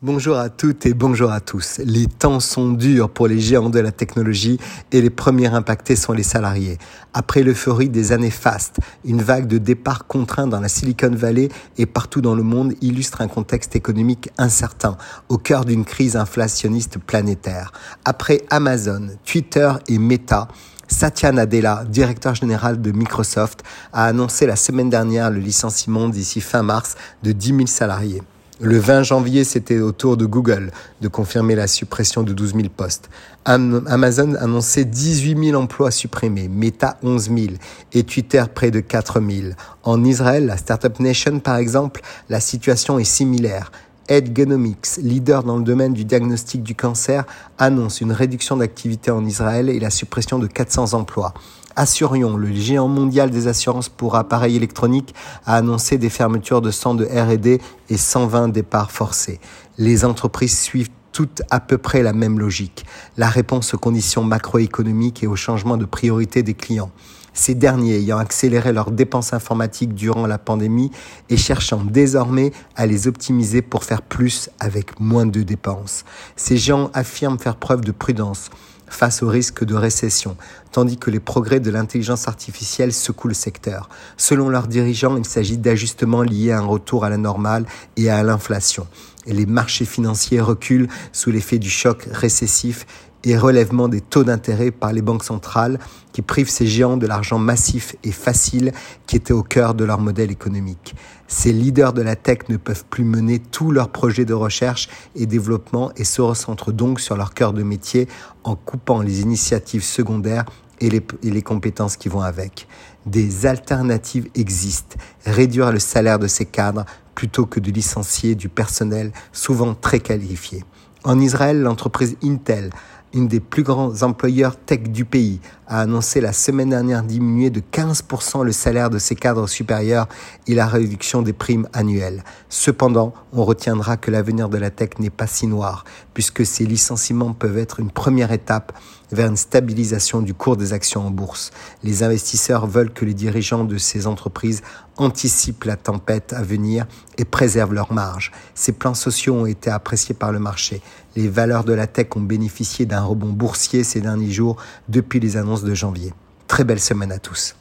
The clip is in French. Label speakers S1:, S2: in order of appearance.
S1: Bonjour à toutes et bonjour à tous. Les temps sont durs pour les géants de la technologie et les premiers impactés sont les salariés. Après l'euphorie des années fastes, une vague de départ contraints dans la Silicon Valley et partout dans le monde illustre un contexte économique incertain, au cœur d'une crise inflationniste planétaire. Après Amazon, Twitter et Meta, Satya Nadella, directeur général de Microsoft, a annoncé la semaine dernière le licenciement d'ici fin mars de 10 000 salariés. Le 20 janvier, c'était au tour de Google de confirmer la suppression de 12 000 postes. Amazon annonçait 18 000 emplois supprimés, Meta 11 000 et Twitter près de 4 000. En Israël, la Startup Nation par exemple, la situation est similaire. Edgenomics, leader dans le domaine du diagnostic du cancer, annonce une réduction d'activité en Israël et la suppression de 400 emplois. Assurion, le géant mondial des assurances pour appareils électroniques, a annoncé des fermetures de 100 de R&D et 120 départs forcés. Les entreprises suivent toutes à peu près la même logique, la réponse aux conditions macroéconomiques et au changement de priorité des clients ces derniers ayant accéléré leurs dépenses informatiques durant la pandémie et cherchant désormais à les optimiser pour faire plus avec moins de dépenses. Ces gens affirment faire preuve de prudence face au risque de récession, tandis que les progrès de l'intelligence artificielle secouent le secteur. Selon leurs dirigeants, il s'agit d'ajustements liés à un retour à la normale et à l'inflation. Les marchés financiers reculent sous l'effet du choc récessif et relèvement des taux d'intérêt par les banques centrales qui privent ces géants de l'argent massif et facile qui était au cœur de leur modèle économique. Ces leaders de la tech ne peuvent plus mener tous leurs projets de recherche et développement et se recentrent donc sur leur cœur de métier en coupant les initiatives secondaires et les, compétences qui vont avec. Des alternatives existent. Réduire le salaire de ces cadres plutôt que de licencier du personnel souvent très qualifié. En Israël, l'entreprise Intel une des plus grands employeurs tech du pays, a annoncé la semaine dernière diminuer de 15% le salaire de ses cadres supérieurs et la réduction des primes annuelles. Cependant, on retiendra que l'avenir de la tech n'est pas si noir, puisque ces licenciements peuvent être une première étape vers une stabilisation du cours des actions en bourse. Les investisseurs veulent que les dirigeants de ces entreprises anticipent la tempête à venir et préservent leurs marges. Ces plans sociaux ont été appréciés par le marché. Les valeurs de la tech ont bénéficié d'un rebond boursier ces derniers jours depuis les annonces de janvier. Très belle semaine à tous.